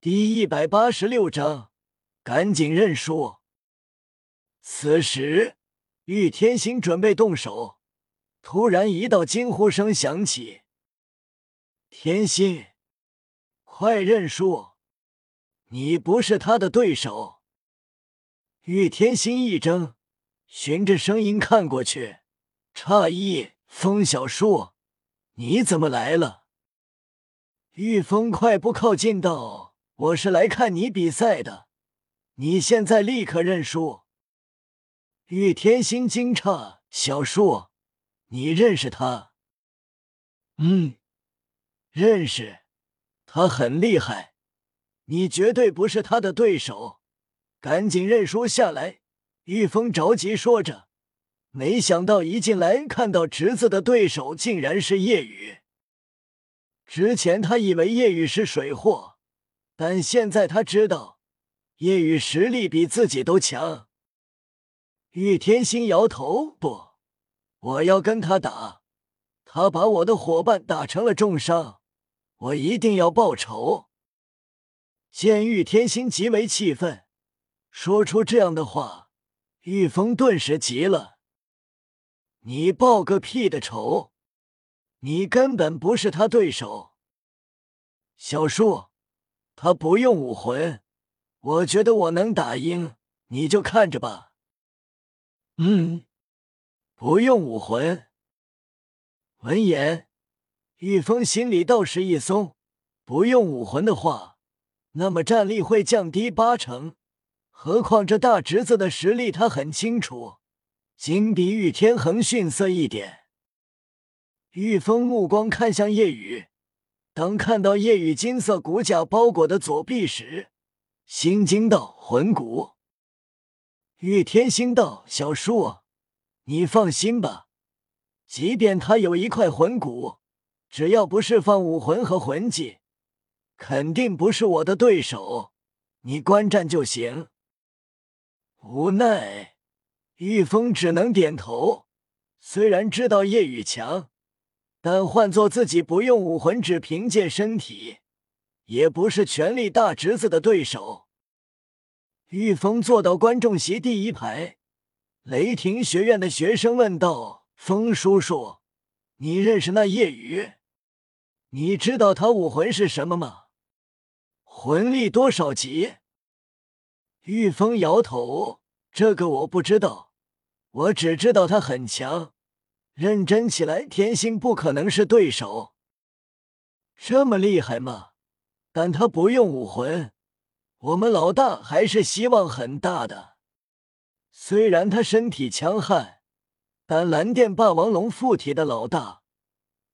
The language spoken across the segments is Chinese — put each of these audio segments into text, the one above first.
第一百八十六章，赶紧认输。此时，玉天心准备动手，突然一道惊呼声响起：“天心，快认输！你不是他的对手！”玉天心一怔，循着声音看过去，诧异：“风小树，你怎么来了？”玉峰快步靠近道。我是来看你比赛的，你现在立刻认输！玉天心惊诧：“小树，你认识他？”“嗯，认识，他很厉害，你绝对不是他的对手，赶紧认输下来！”玉峰着急说着，没想到一进来看到侄子的对手竟然是叶雨。之前他以为叶雨是水货。但现在他知道，叶雨实力比自己都强。玉天心摇头：“不，我要跟他打。他把我的伙伴打成了重伤，我一定要报仇。”见玉天心极为气愤，说出这样的话，玉峰顿时急了：“你报个屁的仇！你根本不是他对手，小树。”他不用武魂，我觉得我能打赢，你就看着吧。嗯，不用武魂。闻言，玉峰心里倒是一松。不用武魂的话，那么战力会降低八成。何况这大侄子的实力他很清楚，仅比玉天恒逊色一点。玉峰目光看向夜雨。当看到叶雨金色骨甲包裹的左臂时，心惊道：“魂骨。”玉天心道：“小叔，你放心吧，即便他有一块魂骨，只要不释放武魂和魂技，肯定不是我的对手。你观战就行。”无奈，玉峰只能点头。虽然知道叶雨强。但换做自己不用武魂，只凭借身体，也不是全力大侄子的对手。玉峰坐到观众席第一排，雷霆学院的学生问道：“风叔叔，你认识那叶雨？你知道他武魂是什么吗？魂力多少级？”玉峰摇头：“这个我不知道，我只知道他很强。”认真起来，天心不可能是对手。这么厉害吗？但他不用武魂，我们老大还是希望很大的。虽然他身体强悍，但蓝电霸王龙附体的老大，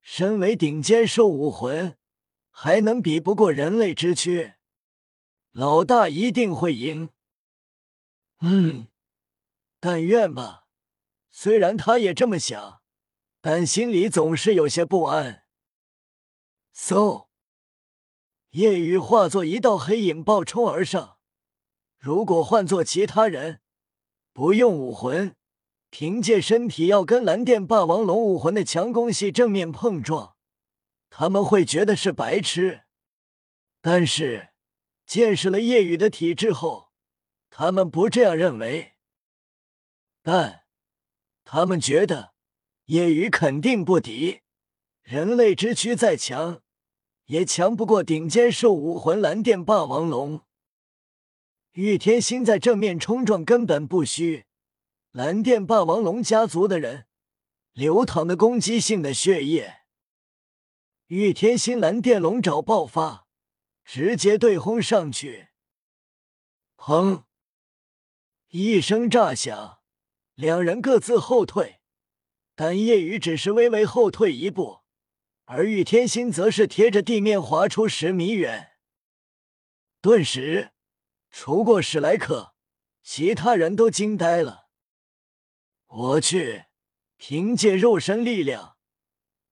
身为顶尖兽武魂，还能比不过人类之躯？老大一定会赢。嗯，但愿吧。虽然他也这么想。但心里总是有些不安。嗖，夜雨化作一道黑影暴冲而上。如果换做其他人，不用武魂，凭借身体要跟蓝电霸王龙武魂的强攻系正面碰撞，他们会觉得是白痴。但是见识了夜雨的体质后，他们不这样认为。但他们觉得。夜雨肯定不敌，人类之躯再强，也强不过顶尖兽武魂蓝电霸王龙。玉天心在正面冲撞根本不虚，蓝电霸王龙家族的人流淌的攻击性的血液。玉天心蓝电龙爪爆发，直接对轰上去。砰！一声炸响，两人各自后退。但夜雨只是微微后退一步，而玉天心则是贴着地面滑出十米远。顿时，除过史莱克，其他人都惊呆了。我去，凭借肉身力量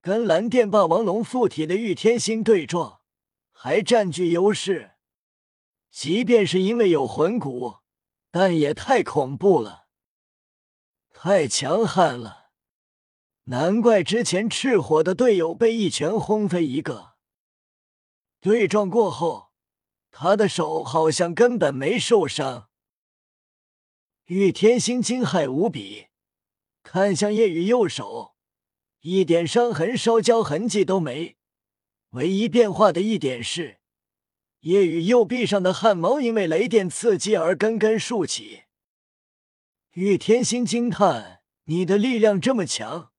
跟蓝电霸王龙附体的玉天心对撞，还占据优势。即便是因为有魂骨，但也太恐怖了，太强悍了。难怪之前赤火的队友被一拳轰飞一个。对撞过后，他的手好像根本没受伤。玉天心惊骇无比，看向叶雨右手，一点伤痕、烧焦痕迹都没。唯一变化的一点是，夜雨右臂上的汗毛因为雷电刺激而根根竖起。玉天心惊叹：“你的力量这么强，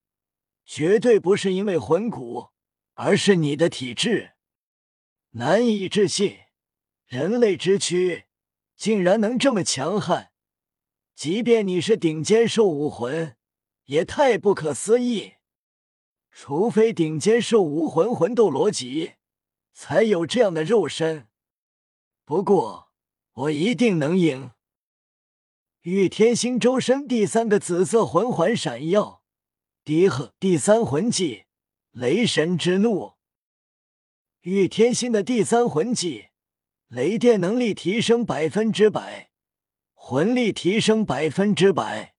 绝对不是因为魂骨，而是你的体质。难以置信，人类之躯竟然能这么强悍。”即便你是顶尖兽武魂，也太不可思议。除非顶尖兽武魂魂斗罗级，才有这样的肉身。不过，我一定能赢。玉天星周身第三个紫色魂环闪耀，低喝第三魂技雷神之怒。玉天星的第三魂技雷电能力提升百分之百。魂力提升百分之百，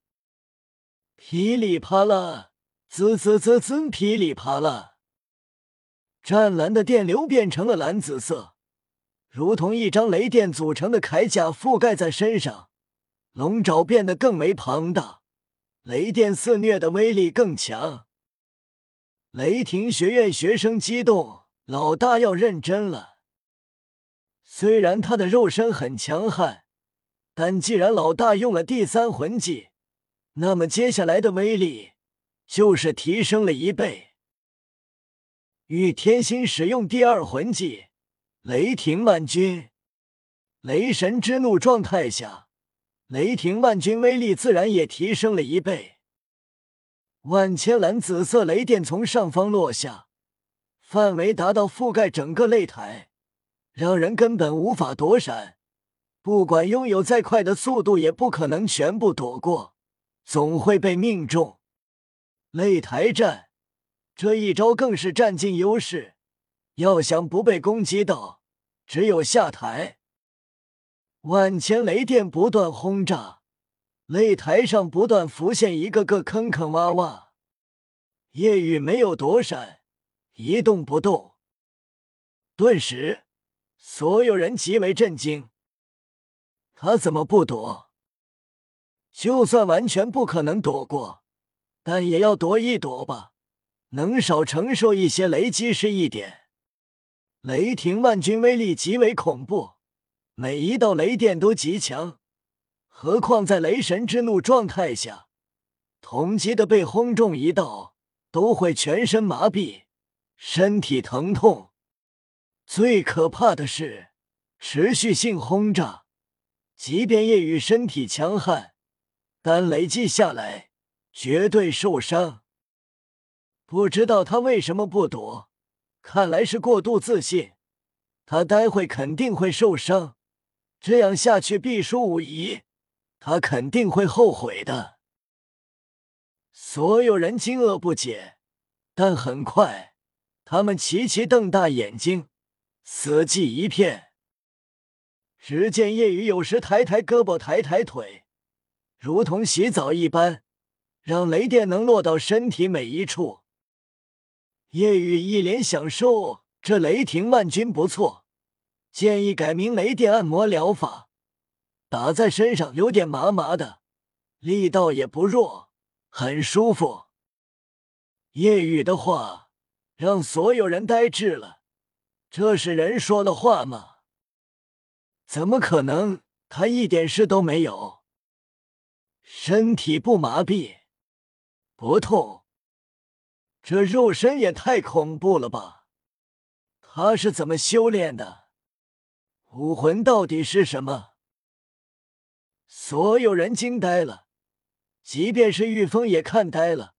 噼里啪啦，滋滋滋滋，噼里啪啦。湛蓝的电流变成了蓝紫色，如同一张雷电组成的铠甲覆盖在身上，龙爪变得更为庞大，雷电肆虐的威力更强。雷霆学院学生激动，老大要认真了。虽然他的肉身很强悍。但既然老大用了第三魂技，那么接下来的威力就是提升了一倍。玉天心使用第二魂技雷霆万钧，雷神之怒状态下，雷霆万钧威力自然也提升了一倍。万千蓝紫色雷电从上方落下，范围达到覆盖整个擂台，让人根本无法躲闪。不管拥有再快的速度，也不可能全部躲过，总会被命中。擂台战这一招更是占尽优势，要想不被攻击到，只有下台。万千雷电不断轰炸，擂台上不断浮现一个个坑坑洼洼。夜雨没有躲闪，一动不动。顿时，所有人极为震惊。他怎么不躲？就算完全不可能躲过，但也要躲一躲吧，能少承受一些雷击是一点。雷霆万钧威力极为恐怖，每一道雷电都极强，何况在雷神之怒状态下，同级的被轰中一道都会全身麻痹，身体疼痛。最可怕的是持续性轰炸。即便夜雨身体强悍，但累计下来绝对受伤。不知道他为什么不躲，看来是过度自信。他待会肯定会受伤，这样下去必输无疑，他肯定会后悔的。所有人惊愕不解，但很快他们齐齐瞪大眼睛，死寂一片。只见夜雨有时抬抬胳膊，抬抬腿，如同洗澡一般，让雷电能落到身体每一处。夜雨一脸享受，这雷霆万钧不错，建议改名雷电按摩疗法。打在身上有点麻麻的，力道也不弱，很舒服。夜雨的话让所有人呆滞了，这是人说的话吗？怎么可能？他一点事都没有，身体不麻痹，不痛，这肉身也太恐怖了吧！他是怎么修炼的？武魂到底是什么？所有人惊呆了，即便是玉峰也看呆了。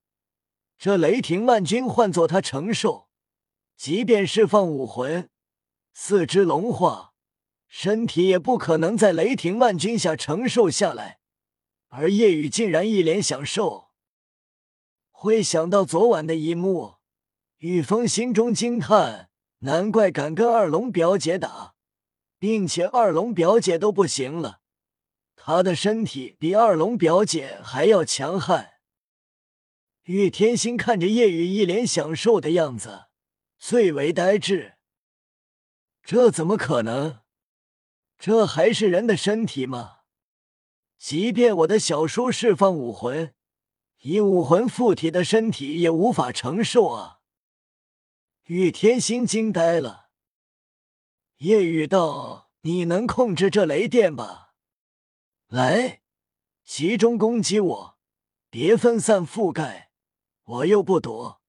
这雷霆万钧换作他承受，即便释放武魂，四肢龙化。身体也不可能在雷霆万钧下承受下来，而叶雨竟然一脸享受。会想到昨晚的一幕，玉峰心中惊叹：难怪敢跟二龙表姐打，并且二龙表姐都不行了，他的身体比二龙表姐还要强悍。玉天心看着叶雨一脸享受的样子，最为呆滞。这怎么可能？这还是人的身体吗？即便我的小叔释放武魂，以武魂附体的身体也无法承受啊！玉天心惊呆了。夜雨道：“你能控制这雷电吧？来，集中攻击我，别分散覆盖，我又不躲。”